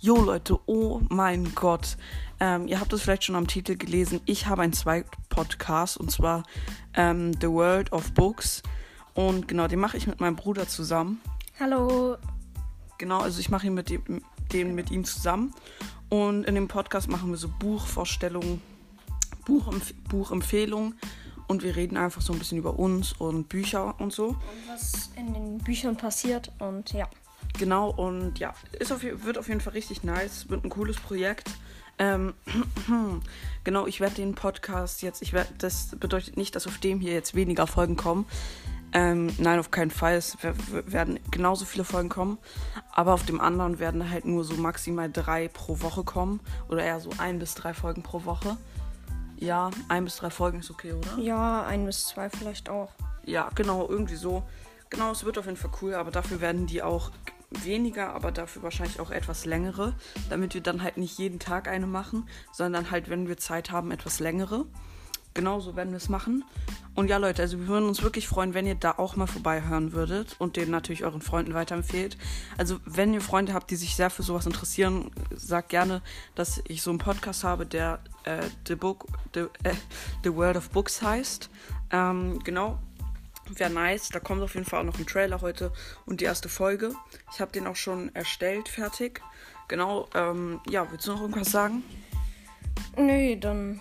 Jo Leute, oh mein Gott. Ähm, ihr habt es vielleicht schon am Titel gelesen. Ich habe einen zweiten Podcast und zwar ähm, The World of Books. Und genau, den mache ich mit meinem Bruder zusammen. Hallo. Genau, also ich mache ihn mit dem, den mit ihm zusammen. Und in dem Podcast machen wir so Buchvorstellungen, Buchempf Buchempfehlungen. Und wir reden einfach so ein bisschen über uns und Bücher und so. Und was in den Büchern passiert und ja. Genau, und ja, ist auf, wird auf jeden Fall richtig nice. Wird ein cooles Projekt. Ähm, genau, ich werde den Podcast jetzt, ich werde, das bedeutet nicht, dass auf dem hier jetzt weniger Folgen kommen. Ähm, nein, auf keinen Fall. Es werden genauso viele Folgen kommen. Aber auf dem anderen werden halt nur so maximal drei pro Woche kommen. Oder eher so ein bis drei Folgen pro Woche. Ja, ein bis drei Folgen ist okay, oder? Ja, ein bis zwei vielleicht auch. Ja, genau, irgendwie so. Genau, es wird auf jeden Fall cool, aber dafür werden die auch weniger, aber dafür wahrscheinlich auch etwas längere, damit wir dann halt nicht jeden Tag eine machen, sondern halt, wenn wir Zeit haben, etwas längere. Genauso werden wir es machen. Und ja, Leute, also wir würden uns wirklich freuen, wenn ihr da auch mal vorbei hören würdet und den natürlich euren Freunden weiterempfehlt. Also, wenn ihr Freunde habt, die sich sehr für sowas interessieren, sagt gerne, dass ich so einen Podcast habe, der äh, The Book, The, äh, The World of Books heißt. Ähm, genau, Wäre nice. Da kommt auf jeden Fall auch noch ein Trailer heute und die erste Folge. Ich habe den auch schon erstellt, fertig. Genau, ähm, ja, willst du noch irgendwas sagen? Nee, dann.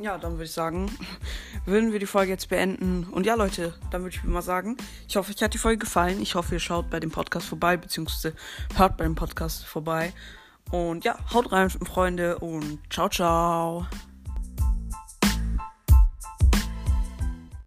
Ja, dann würde ich sagen, würden wir die Folge jetzt beenden. Und ja, Leute, dann würde ich mal sagen, ich hoffe, euch hat die Folge gefallen. Ich hoffe, ihr schaut bei dem Podcast vorbei, beziehungsweise hört bei dem Podcast vorbei. Und ja, haut rein, Freunde, und ciao, ciao.